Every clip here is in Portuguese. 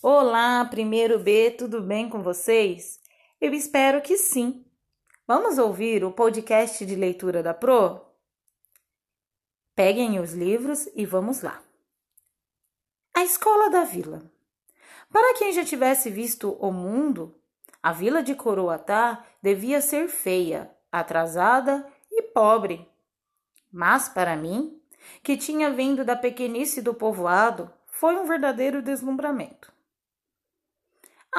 Olá, primeiro B, tudo bem com vocês? Eu espero que sim. Vamos ouvir o podcast de leitura da Pro? Peguem os livros e vamos lá. A Escola da Vila. Para quem já tivesse visto o mundo, a vila de Coroatá devia ser feia, atrasada e pobre. Mas para mim, que tinha vindo da pequenice do povoado, foi um verdadeiro deslumbramento.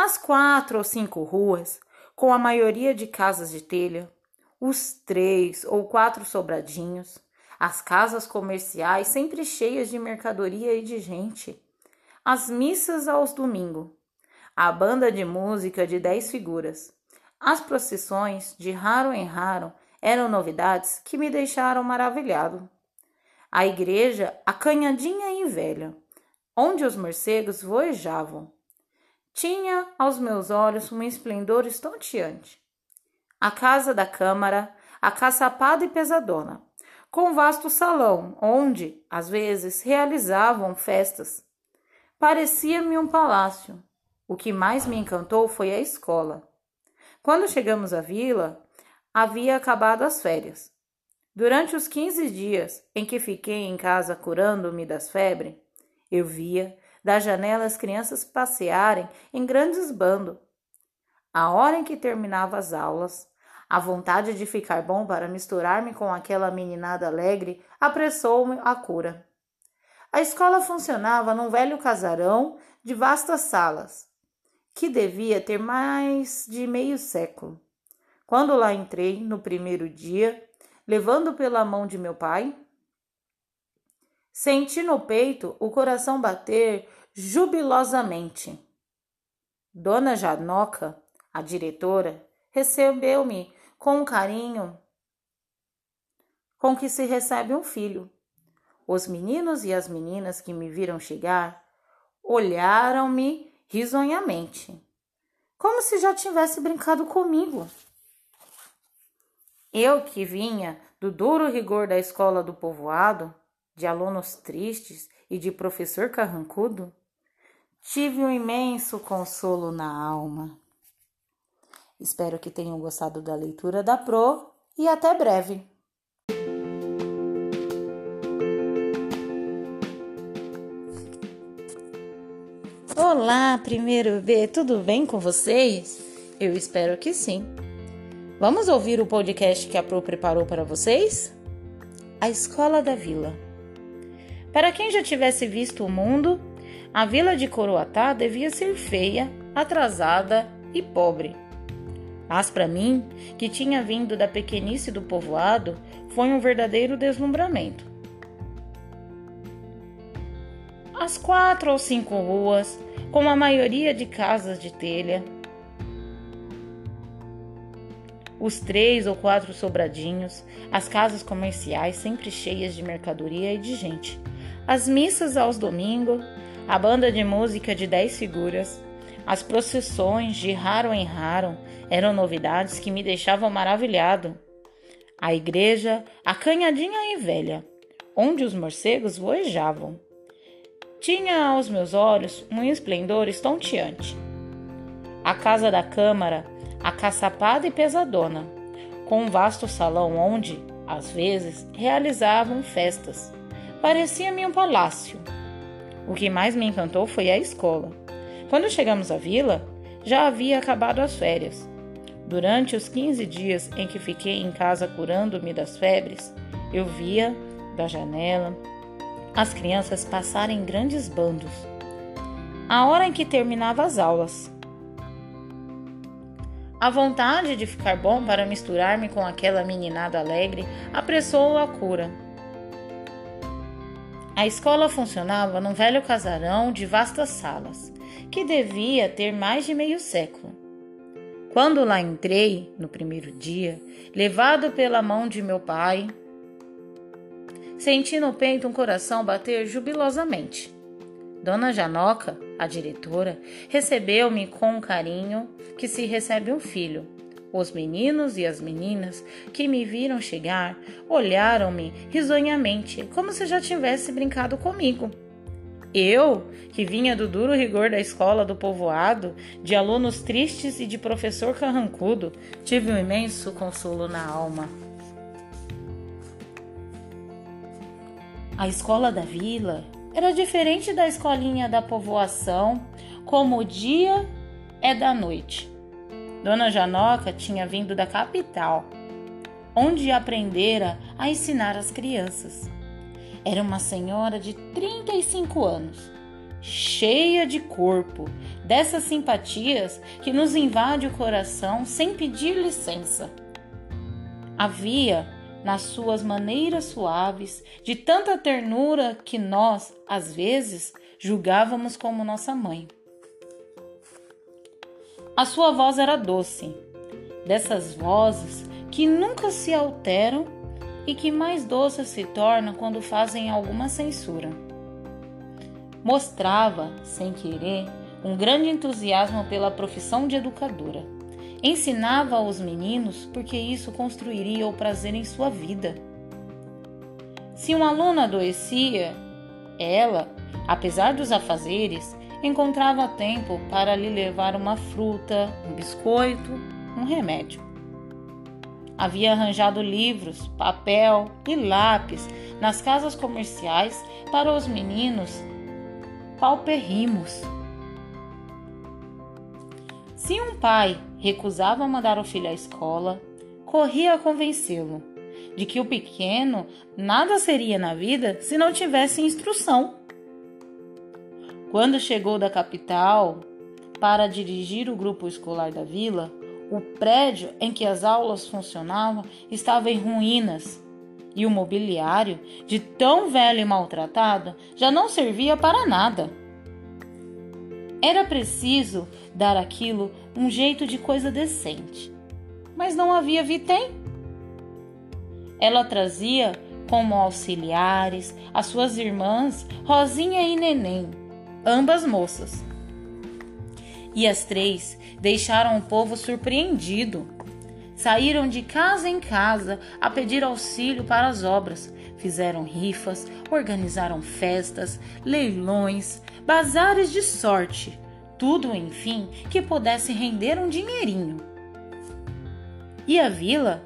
As quatro ou cinco ruas, com a maioria de casas de telha, os três ou quatro sobradinhos, as casas comerciais sempre cheias de mercadoria e de gente, as missas aos domingos, a banda de música de dez figuras, as procissões, de raro em raro, eram novidades que me deixaram maravilhado. A igreja acanhadinha e velha, onde os morcegos voejavam, tinha aos meus olhos um esplendor estonteante. A casa da câmara, acaçapada e pesadona, com vasto salão, onde, às vezes, realizavam festas. Parecia-me um palácio. O que mais me encantou foi a escola. Quando chegamos à vila, havia acabado as férias. Durante os quinze dias em que fiquei em casa curando-me das febres, eu via da janela as crianças passearem em grandes bandos. A hora em que terminava as aulas, a vontade de ficar bom para misturar-me com aquela meninada alegre apressou-me a cura. A escola funcionava num velho casarão de vastas salas, que devia ter mais de meio século. Quando lá entrei no primeiro dia, levando pela mão de meu pai, Senti no peito o coração bater jubilosamente. Dona Janoca, a diretora, recebeu-me com um carinho com que se recebe um filho. Os meninos e as meninas que me viram chegar olharam-me risonhamente, como se já tivesse brincado comigo. Eu que vinha do duro rigor da escola do povoado, de alunos tristes e de professor carrancudo, tive um imenso consolo na alma. Espero que tenham gostado da leitura da Pro e até breve. Olá, primeiro B, tudo bem com vocês? Eu espero que sim. Vamos ouvir o podcast que a Pro preparou para vocês? A Escola da Vila. Para quem já tivesse visto o mundo, a vila de Coroatá devia ser feia, atrasada e pobre. Mas para mim, que tinha vindo da pequenice do povoado, foi um verdadeiro deslumbramento. As quatro ou cinco ruas, com a maioria de casas de telha, os três ou quatro sobradinhos, as casas comerciais sempre cheias de mercadoria e de gente, as missas aos domingos, a banda de música de dez figuras, as procissões de raro em raro eram novidades que me deixavam maravilhado. A igreja, acanhadinha e velha, onde os morcegos voejavam, tinha aos meus olhos um esplendor estonteante. A casa da câmara, acaçapada e pesadona, com um vasto salão onde, às vezes, realizavam festas Parecia-me um palácio. O que mais me encantou foi a escola. Quando chegamos à vila, já havia acabado as férias. Durante os 15 dias em que fiquei em casa curando-me das febres, eu via, da janela, as crianças passarem em grandes bandos. A hora em que terminava as aulas. A vontade de ficar bom para misturar-me com aquela meninada alegre apressou a cura. A escola funcionava num velho casarão de vastas salas, que devia ter mais de meio século. Quando lá entrei, no primeiro dia, levado pela mão de meu pai, senti no peito um coração bater jubilosamente. Dona Janoca, a diretora, recebeu-me com um carinho que se recebe um filho os meninos e as meninas que me viram chegar olharam-me risonhamente, como se já tivesse brincado comigo. Eu, que vinha do duro rigor da escola do povoado, de alunos tristes e de professor carrancudo, tive um imenso consolo na alma. A escola da vila era diferente da escolinha da povoação, como o dia é da noite. Dona Janoca tinha vindo da capital, onde aprendera a ensinar as crianças. Era uma senhora de 35 anos, cheia de corpo, dessas simpatias que nos invade o coração sem pedir licença. Havia nas suas maneiras suaves, de tanta ternura que nós, às vezes, julgávamos como nossa mãe. A sua voz era doce, dessas vozes que nunca se alteram e que mais doces se tornam quando fazem alguma censura. Mostrava, sem querer, um grande entusiasmo pela profissão de educadora. Ensinava aos meninos porque isso construiria o prazer em sua vida. Se um aluno adoecia, ela, apesar dos afazeres, encontrava tempo para lhe levar uma fruta, um biscoito, um remédio. Havia arranjado livros, papel e lápis nas casas comerciais para os meninos paupérrimos. Se um pai recusava mandar o filho à escola, corria a convencê-lo de que o pequeno nada seria na vida se não tivesse instrução. Quando chegou da capital para dirigir o grupo escolar da vila, o prédio em que as aulas funcionavam estava em ruínas e o mobiliário, de tão velho e maltratado, já não servia para nada. Era preciso dar aquilo um jeito de coisa decente, mas não havia vitem. Ela trazia como auxiliares as suas irmãs Rosinha e Neném, ambas moças. E as três deixaram o povo surpreendido. Saíram de casa em casa a pedir auxílio para as obras. Fizeram rifas, organizaram festas, leilões, bazares de sorte. Tudo, enfim, que pudesse render um dinheirinho. E a vila,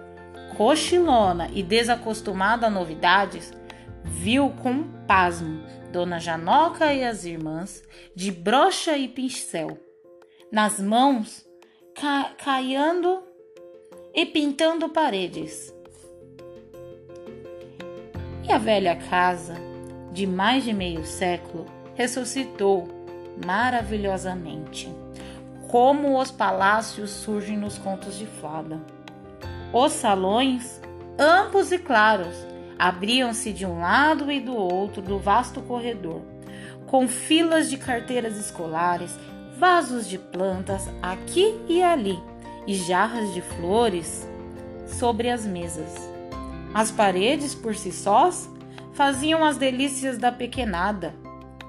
cochilona e desacostumada a novidades, viu com pasmo Dona Janoca e as irmãs, de brocha e pincel, nas mãos, ca caiando e pintando paredes. E a velha casa, de mais de meio século, ressuscitou maravilhosamente, como os palácios surgem nos contos de fada. Os salões, amplos e claros, abriam-se de um lado e do outro do vasto corredor, com filas de carteiras escolares, vasos de plantas aqui e ali e jarras de flores sobre as mesas. As paredes por si sós faziam as delícias da pequenada.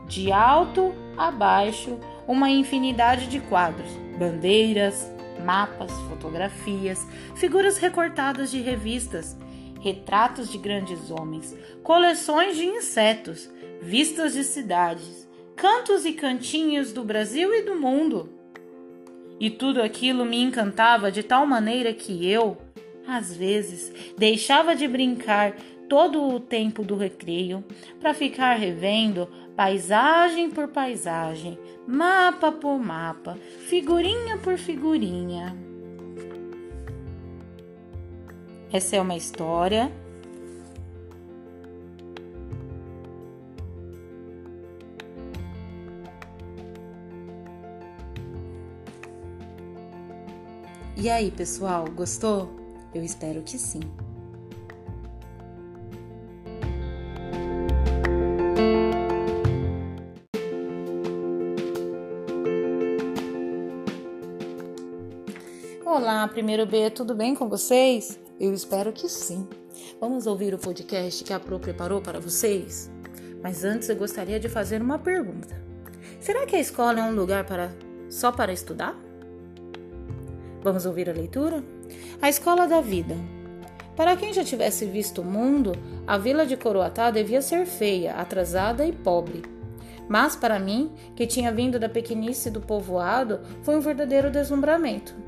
De alto a baixo, uma infinidade de quadros, bandeiras, mapas, fotografias, figuras recortadas de revistas, retratos de grandes homens, coleções de insetos, vistas de cidades, cantos e cantinhos do Brasil e do mundo. E tudo aquilo me encantava de tal maneira que eu, às vezes, deixava de brincar todo o tempo do recreio para ficar revendo paisagem por paisagem, mapa por mapa, figurinha por figurinha. Essa é uma história E aí, pessoal, gostou? Eu espero que sim. Olá, primeiro B, tudo bem com vocês? Eu espero que sim. Vamos ouvir o podcast que a Pro preparou para vocês? Mas antes eu gostaria de fazer uma pergunta. Será que a escola é um lugar para só para estudar? Vamos ouvir a leitura? A Escola da Vida. Para quem já tivesse visto o mundo, a vila de Coroatá devia ser feia, atrasada e pobre. Mas para mim, que tinha vindo da pequenice do povoado, foi um verdadeiro deslumbramento.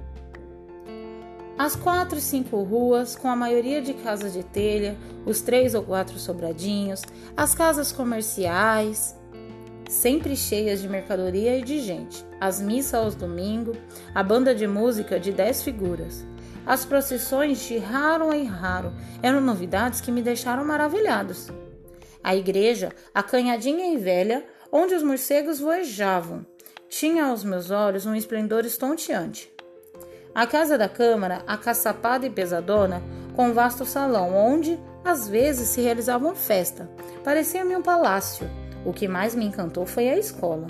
As quatro e cinco ruas, com a maioria de casas de telha, os três ou quatro sobradinhos, as casas comerciais, sempre cheias de mercadoria e de gente, as missas aos domingos, a banda de música de dez figuras. As procissões de raro em raro eram novidades que me deixaram maravilhados. A igreja, acanhadinha e velha, onde os morcegos voejavam, tinha aos meus olhos um esplendor estonteante. A casa da Câmara, acaçapada e pesadona, com vasto salão, onde, às vezes, se realizava uma festa. Parecia-me um palácio. O que mais me encantou foi a escola.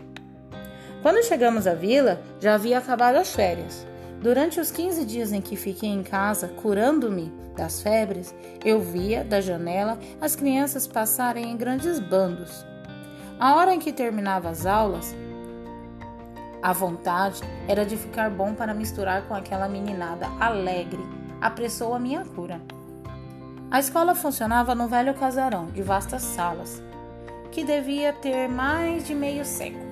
Quando chegamos à vila, já havia acabado as férias. Durante os 15 dias em que fiquei em casa, curando-me das febres, eu via, da janela, as crianças passarem em grandes bandos. A hora em que terminava as aulas, a vontade era de ficar bom para misturar com aquela meninada alegre. Apressou a minha cura. A escola funcionava no velho casarão, de vastas salas, que devia ter mais de meio século.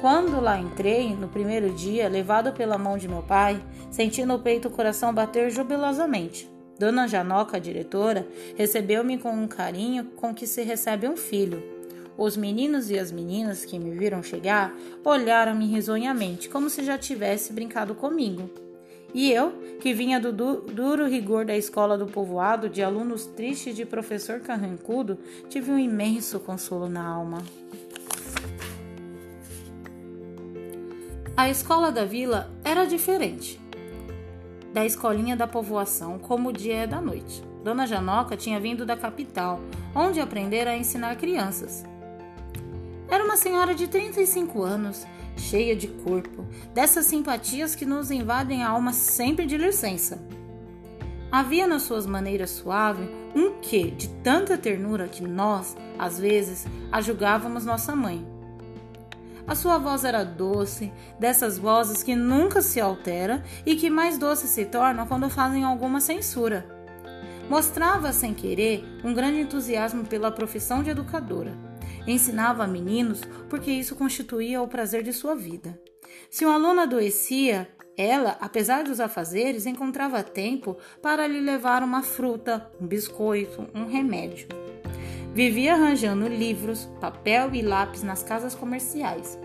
Quando lá entrei, no primeiro dia, levado pela mão de meu pai, senti no peito o coração bater jubilosamente. Dona Janoca, a diretora, recebeu-me com um carinho com que se recebe um filho os meninos e as meninas que me viram chegar olharam-me risonhamente, como se já tivesse brincado comigo. E eu, que vinha do du duro rigor da escola do povoado, de alunos tristes de professor carrancudo, tive um imenso consolo na alma. A escola da vila era diferente da escolinha da povoação, como o dia é da noite. Dona Janoca tinha vindo da capital, onde aprendera a ensinar crianças. Era uma senhora de 35 anos, cheia de corpo, dessas simpatias que nos invadem a alma sempre de licença. Havia nas suas maneiras suaves um quê de tanta ternura que nós, às vezes, a julgávamos nossa mãe. A sua voz era doce, dessas vozes que nunca se altera e que mais doce se tornam quando fazem alguma censura. Mostrava, sem querer, um grande entusiasmo pela profissão de educadora Ensinava meninos porque isso constituía o prazer de sua vida. Se um aluno adoecia, ela, apesar dos afazeres, encontrava tempo para lhe levar uma fruta, um biscoito, um remédio. Vivia arranjando livros, papel e lápis nas casas comerciais.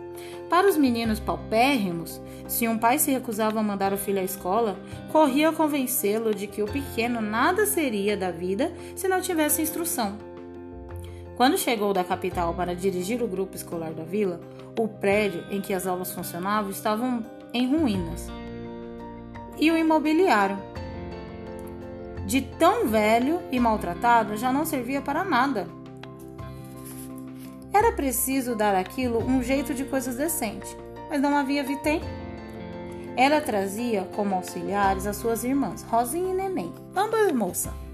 Para os meninos paupérrimos, se um pai se recusava a mandar o filho à escola, corria convencê-lo de que o pequeno nada seria da vida se não tivesse instrução. Quando chegou da capital para dirigir o grupo escolar da vila, o prédio em que as aulas funcionavam estava em ruínas. E o imobiliário, de tão velho e maltratado, já não servia para nada. Era preciso dar aquilo um jeito de coisas decentes, mas não havia vitem. Ela trazia como auxiliares as suas irmãs, Rosinha e Neném, ambas moças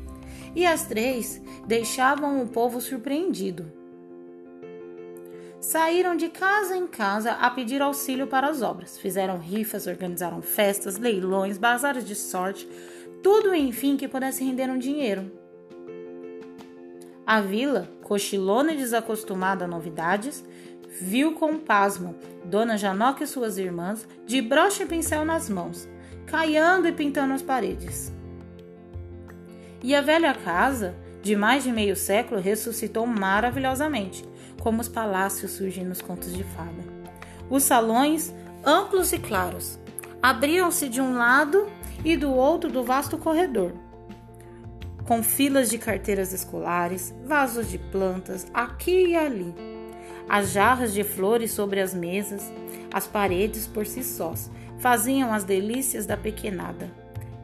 e as três deixavam o povo surpreendido. Saíram de casa em casa a pedir auxílio para as obras. Fizeram rifas, organizaram festas, leilões, bazares de sorte, tudo enfim que pudesse render um dinheiro. A vila, cochilona e desacostumada a novidades, viu com pasmo Dona Janoca e suas irmãs de broche e pincel nas mãos, caiando e pintando as paredes. E a velha casa, de mais de meio século, ressuscitou maravilhosamente, como os palácios surgem nos contos de fada. Os salões, amplos e claros, abriam-se de um lado e do outro do vasto corredor, com filas de carteiras escolares, vasos de plantas aqui e ali, as jarras de flores sobre as mesas, as paredes por si sós faziam as delícias da pequenada.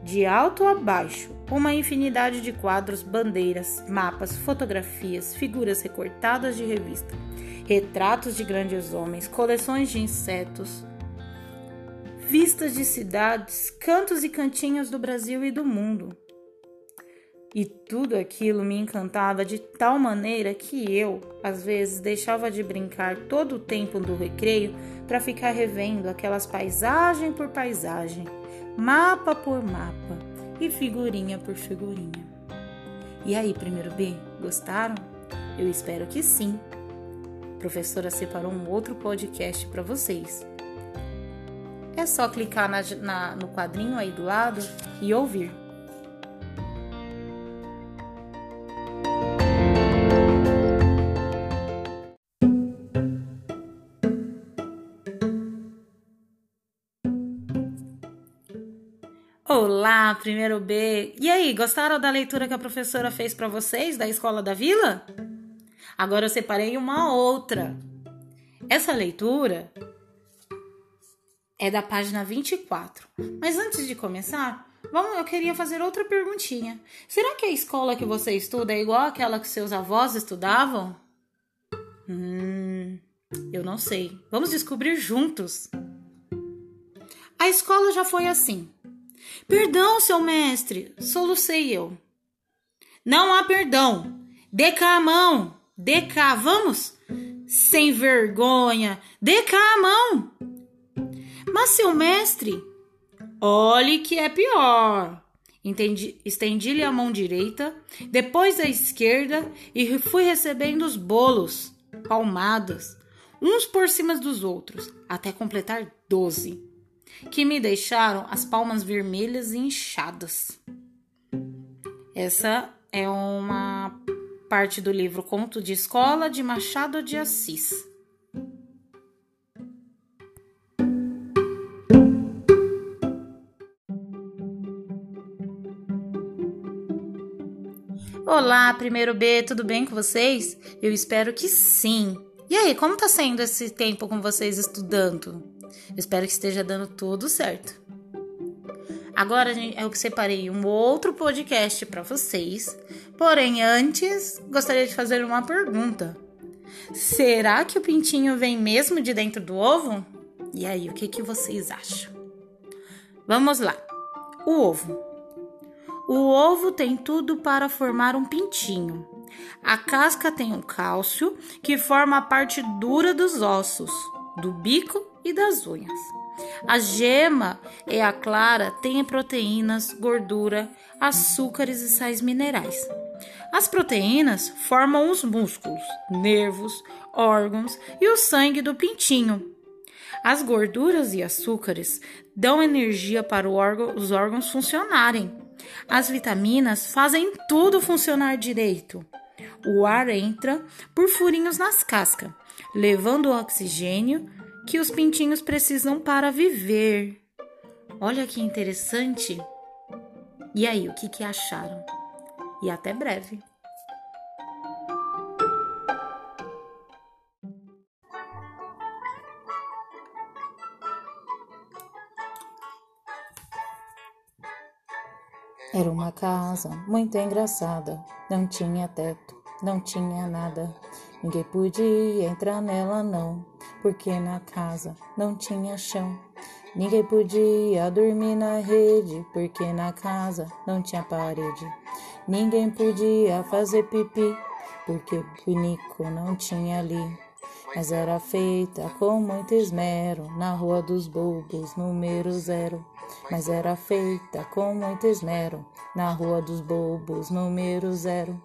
De alto a baixo, uma infinidade de quadros, bandeiras, mapas, fotografias, figuras recortadas de revista, retratos de grandes homens, coleções de insetos, vistas de cidades, cantos e cantinhos do Brasil e do mundo. E tudo aquilo me encantava de tal maneira que eu, às vezes, deixava de brincar todo o tempo do recreio para ficar revendo aquelas paisagem por paisagem, mapa por mapa e figurinha por figurinha. E aí, primeiro B, gostaram? Eu espero que sim. professora separou um outro podcast para vocês. É só clicar na, na, no quadrinho aí do lado e ouvir. Primeiro B. E aí, gostaram da leitura que a professora fez para vocês da Escola da Vila? Agora eu separei uma outra. Essa leitura é da página 24. Mas antes de começar, vamos, eu queria fazer outra perguntinha. Será que a escola que você estuda é igual àquela que seus avós estudavam? Hum, eu não sei. Vamos descobrir juntos. A escola já foi assim. Perdão, seu mestre, solucei eu. Não há perdão. Dê cá a mão. Dê cá, vamos? Sem vergonha. Dê cá a mão. Mas, seu mestre, olhe que é pior. Estendi-lhe a mão direita, depois a esquerda e fui recebendo os bolos, palmadas, uns por cima dos outros, até completar doze, que me deixaram as palmas vermelhas e inchadas. Essa é uma parte do livro Conto de Escola de Machado de Assis. Olá, primeiro B, tudo bem com vocês? Eu espero que sim. E aí, como tá sendo esse tempo com vocês estudando? Espero que esteja dando tudo certo. Agora eu separei um outro podcast para vocês. Porém, antes, gostaria de fazer uma pergunta. Será que o pintinho vem mesmo de dentro do ovo? E aí, o que, que vocês acham? Vamos lá. O ovo. O ovo tem tudo para formar um pintinho. A casca tem um cálcio, que forma a parte dura dos ossos, do bico e das unhas. A gema é a clara, tem proteínas, gordura, açúcares e sais minerais. As proteínas formam os músculos, nervos, órgãos e o sangue do pintinho. As gorduras e açúcares dão energia para órgão, os órgãos funcionarem. As vitaminas fazem tudo funcionar direito. O ar entra por furinhos nas cascas, levando o oxigênio que os pintinhos precisam para viver. Olha que interessante! E aí, o que, que acharam? E até breve! Era uma casa muito engraçada, não tinha teto, não tinha nada. Ninguém podia entrar nela, não, porque na casa não tinha chão. Ninguém podia dormir na rede, porque na casa não tinha parede. Ninguém podia fazer pipi, porque o pinico não tinha ali. Mas era feita com muito esmero na Rua dos Bobos, número zero mas era feita com muito esmero na Rua dos Bobos, número zero.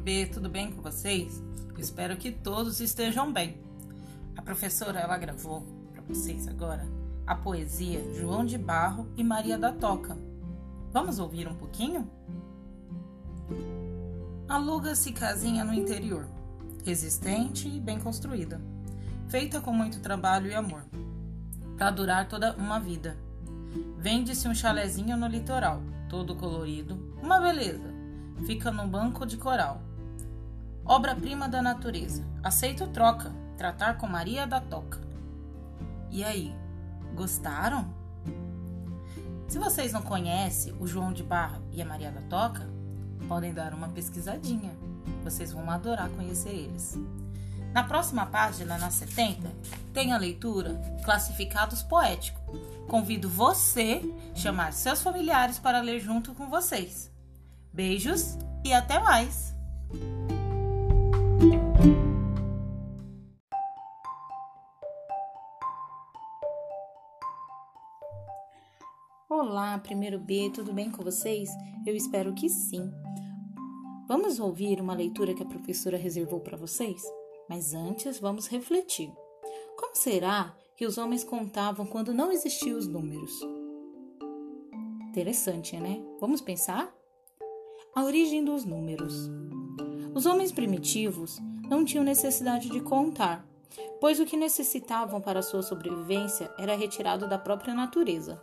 B, tudo bem com vocês? espero que todos estejam bem. A professora ela gravou para vocês agora a poesia João de Barro e Maria da Toca. Vamos ouvir um pouquinho? Aluga-se casinha no interior, resistente e bem construída, feita com muito trabalho e amor, para durar toda uma vida. Vende-se um chalezinho no litoral, todo colorido, uma beleza. Fica num banco de coral. Obra-prima da natureza. Aceito troca tratar com Maria da Toca. E aí, gostaram? Se vocês não conhecem o João de Barra e a Maria da Toca, podem dar uma pesquisadinha. Vocês vão adorar conhecer eles. Na próxima página, na 70, tem a leitura Classificados Poéticos. Convido você a chamar seus familiares para ler junto com vocês. Beijos e até mais! Olá, primeiro B, tudo bem com vocês? Eu espero que sim. Vamos ouvir uma leitura que a professora reservou para vocês? Mas antes, vamos refletir. Como será que os homens contavam quando não existiam os números? Interessante, né? Vamos pensar? A origem dos números. Os homens primitivos não tinham necessidade de contar, pois o que necessitavam para sua sobrevivência era retirado da própria natureza.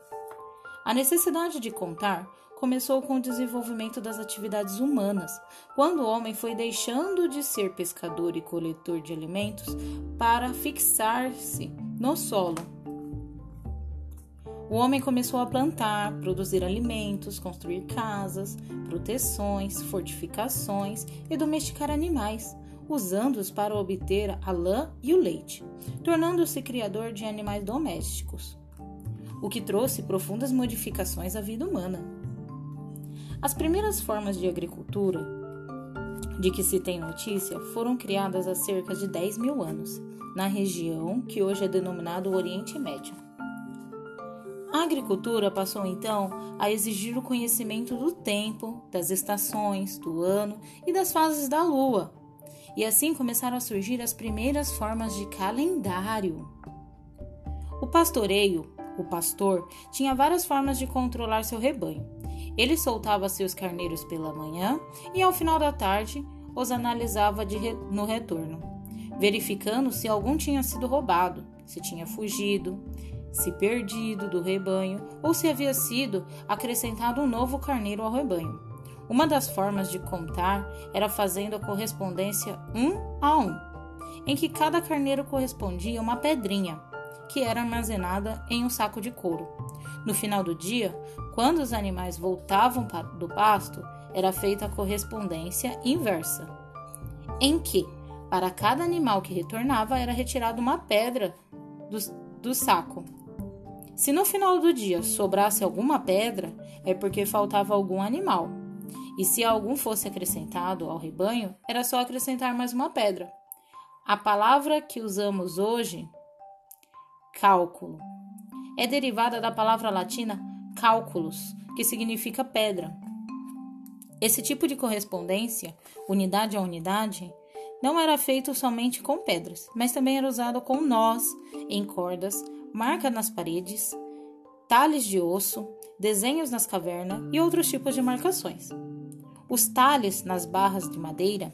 A necessidade de contar começou com o desenvolvimento das atividades humanas, quando o homem foi deixando de ser pescador e coletor de alimentos para fixar-se no solo. O homem começou a plantar, produzir alimentos, construir casas, proteções, fortificações e domesticar animais, usando-os para obter a lã e o leite, tornando-se criador de animais domésticos o que trouxe profundas modificações à vida humana. As primeiras formas de agricultura de que se tem notícia foram criadas há cerca de 10 mil anos, na região que hoje é denominada Oriente Médio. A agricultura passou então a exigir o conhecimento do tempo, das estações, do ano e das fases da lua. E assim começaram a surgir as primeiras formas de calendário. O pastoreio o pastor tinha várias formas de controlar seu rebanho. Ele soltava seus carneiros pela manhã e, ao final da tarde, os analisava re... no retorno, verificando se algum tinha sido roubado, se tinha fugido, se perdido do rebanho ou se havia sido acrescentado um novo carneiro ao rebanho. Uma das formas de contar era fazendo a correspondência um a um, em que cada carneiro correspondia a uma pedrinha que era armazenada em um saco de couro. No final do dia, quando os animais voltavam do pasto, era feita a correspondência inversa, em que, para cada animal que retornava, era retirada uma pedra do, do saco. Se no final do dia sobrasse alguma pedra, é porque faltava algum animal. E se algum fosse acrescentado ao rebanho, era só acrescentar mais uma pedra. A palavra que usamos hoje cálculo. É derivada da palavra latina cálculos, que significa pedra. Esse tipo de correspondência, unidade a unidade, não era feito somente com pedras, mas também era usado com nós, em cordas, marca nas paredes, talhes de osso, desenhos nas cavernas e outros tipos de marcações. Os talhes nas barras de madeira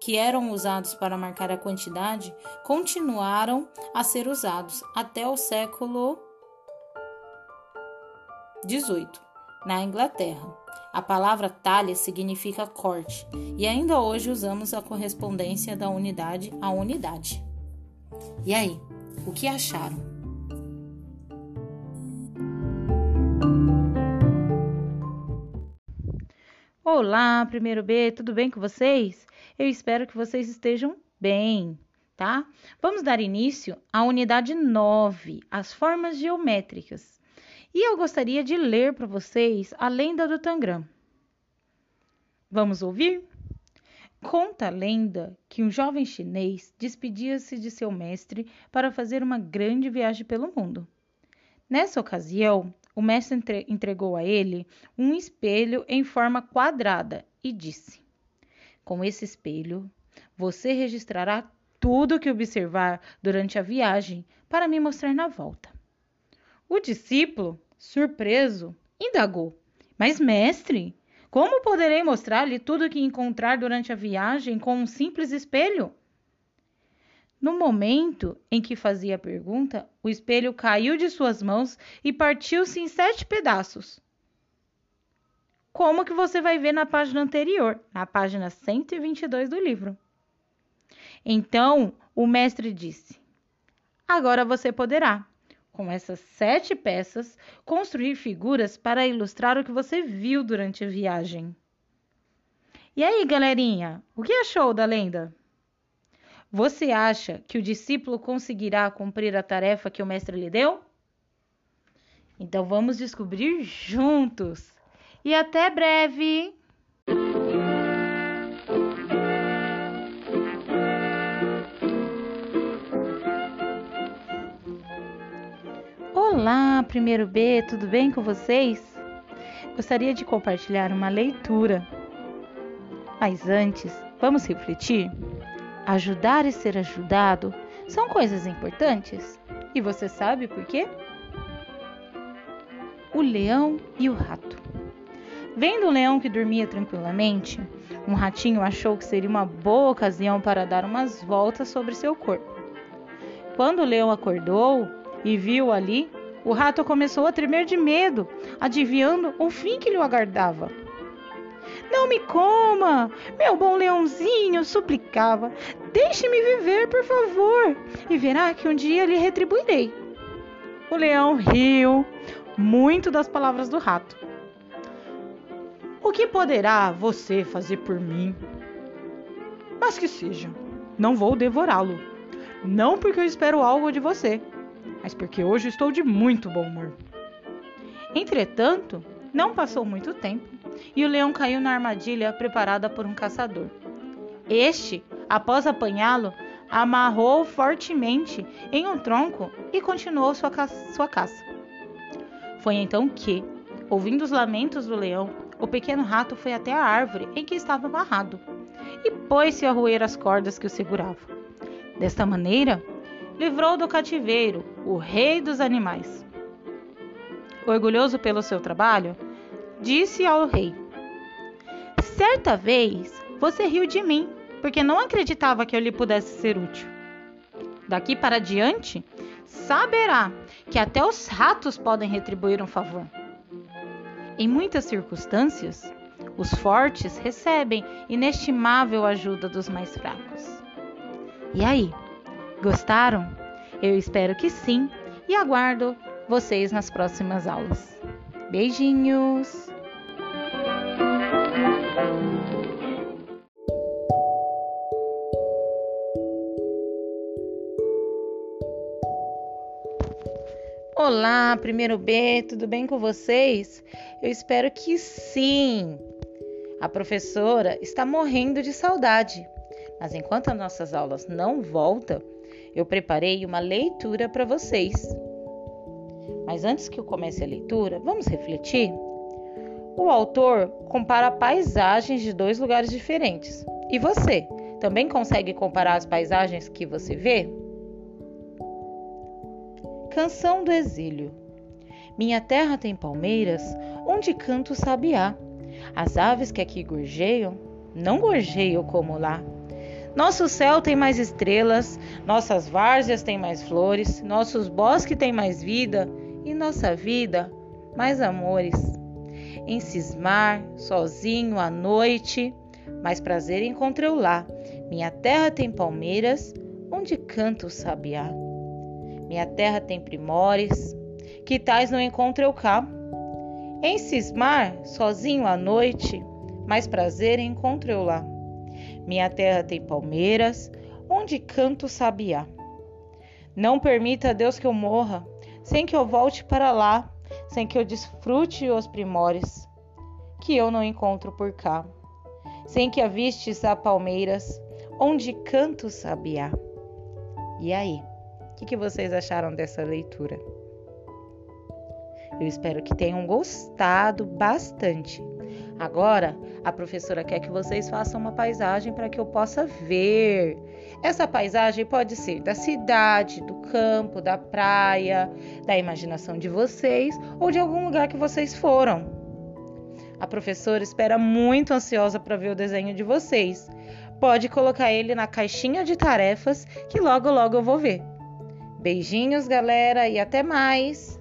que eram usados para marcar a quantidade continuaram a ser usados até o século XVIII, na Inglaterra. A palavra talha significa corte e ainda hoje usamos a correspondência da unidade à unidade. E aí, o que acharam? Olá, primeiro B, tudo bem com vocês? Eu espero que vocês estejam bem, tá? Vamos dar início à unidade 9, as formas geométricas. E eu gostaria de ler para vocês a lenda do Tangram. Vamos ouvir? Conta a lenda que um jovem chinês despedia-se de seu mestre para fazer uma grande viagem pelo mundo. Nessa ocasião, o mestre entregou a ele um espelho em forma quadrada e disse: com esse espelho, você registrará tudo que observar durante a viagem para me mostrar na volta. O discípulo, surpreso, indagou: Mas, mestre, como poderei mostrar-lhe tudo que encontrar durante a viagem com um simples espelho? No momento em que fazia a pergunta, o espelho caiu de suas mãos e partiu-se em sete pedaços como que você vai ver na página anterior, na página 122 do livro. Então, o mestre disse: Agora você poderá, com essas sete peças, construir figuras para ilustrar o que você viu durante a viagem. E aí, galerinha, o que achou da lenda? Você acha que o discípulo conseguirá cumprir a tarefa que o mestre lhe deu? Então vamos descobrir juntos! e até breve! Olá, primeiro B, tudo bem com vocês? Gostaria de compartilhar uma leitura. Mas antes, vamos refletir? Ajudar e ser ajudado são coisas importantes. E você sabe por quê? O leão e o rato. Vendo o leão que dormia tranquilamente, um ratinho achou que seria uma boa ocasião para dar umas voltas sobre seu corpo. Quando o leão acordou e viu ali, o rato começou a tremer de medo, adivinhando o fim que lhe aguardava. Não me coma, meu bom leãozinho, suplicava. Deixe-me viver, por favor, e verá que um dia lhe retribuirei. O leão riu muito das palavras do rato. O que poderá você fazer por mim? Mas que seja, não vou devorá-lo. Não porque eu espero algo de você, mas porque hoje estou de muito bom humor. Entretanto, não passou muito tempo e o leão caiu na armadilha preparada por um caçador. Este, após apanhá-lo, amarrou fortemente em um tronco e continuou sua, sua caça. Foi então que, ouvindo os lamentos do leão, o pequeno rato foi até a árvore em que estava amarrado e pôs-se a roer as cordas que o seguravam. Desta maneira, livrou do cativeiro o rei dos animais. Orgulhoso pelo seu trabalho, disse ao rei: Certa vez você riu de mim, porque não acreditava que eu lhe pudesse ser útil. Daqui para diante, saberá que até os ratos podem retribuir um favor. Em muitas circunstâncias, os fortes recebem inestimável ajuda dos mais fracos. E aí, gostaram? Eu espero que sim e aguardo vocês nas próximas aulas. Beijinhos! Olá, primeiro B, tudo bem com vocês? Eu espero que sim. A professora está morrendo de saudade, mas enquanto as nossas aulas não voltam, eu preparei uma leitura para vocês. Mas antes que eu comece a leitura, vamos refletir? O autor compara paisagens de dois lugares diferentes. E você, também consegue comparar as paisagens que você vê? Canção do Exílio. Minha terra tem palmeiras, onde canto o sabiá. As aves que aqui gorjeiam, não gorjeiam como lá. Nosso céu tem mais estrelas, nossas várzeas têm mais flores, nossos bosques têm mais vida e nossa vida mais amores. Em cismar, sozinho à noite, mais prazer encontrei lá. Minha terra tem palmeiras, onde canta o sabiá. Minha terra tem primores, que tais não encontro eu cá. Em cismar, sozinho à noite, mais prazer encontro eu lá. Minha terra tem palmeiras, onde canto sabiá. Não permita, Deus, que eu morra, sem que eu volte para lá, sem que eu desfrute os primores, que eu não encontro por cá. Sem que avistes a palmeiras, onde canto sabiá. E aí? O que, vocês acharam dessa leitura? Eu espero que tenham gostado bastante. Agora, a professora quer que vocês façam uma paisagem para que eu possa ver. Essa paisagem pode ser da cidade, do campo, da praia, da imaginação de vocês ou de algum lugar que vocês foram. A professora espera muito ansiosa para ver o desenho de vocês. Pode colocar ele na caixinha de tarefas que logo logo eu vou ver. Beijinhos, galera, e até mais!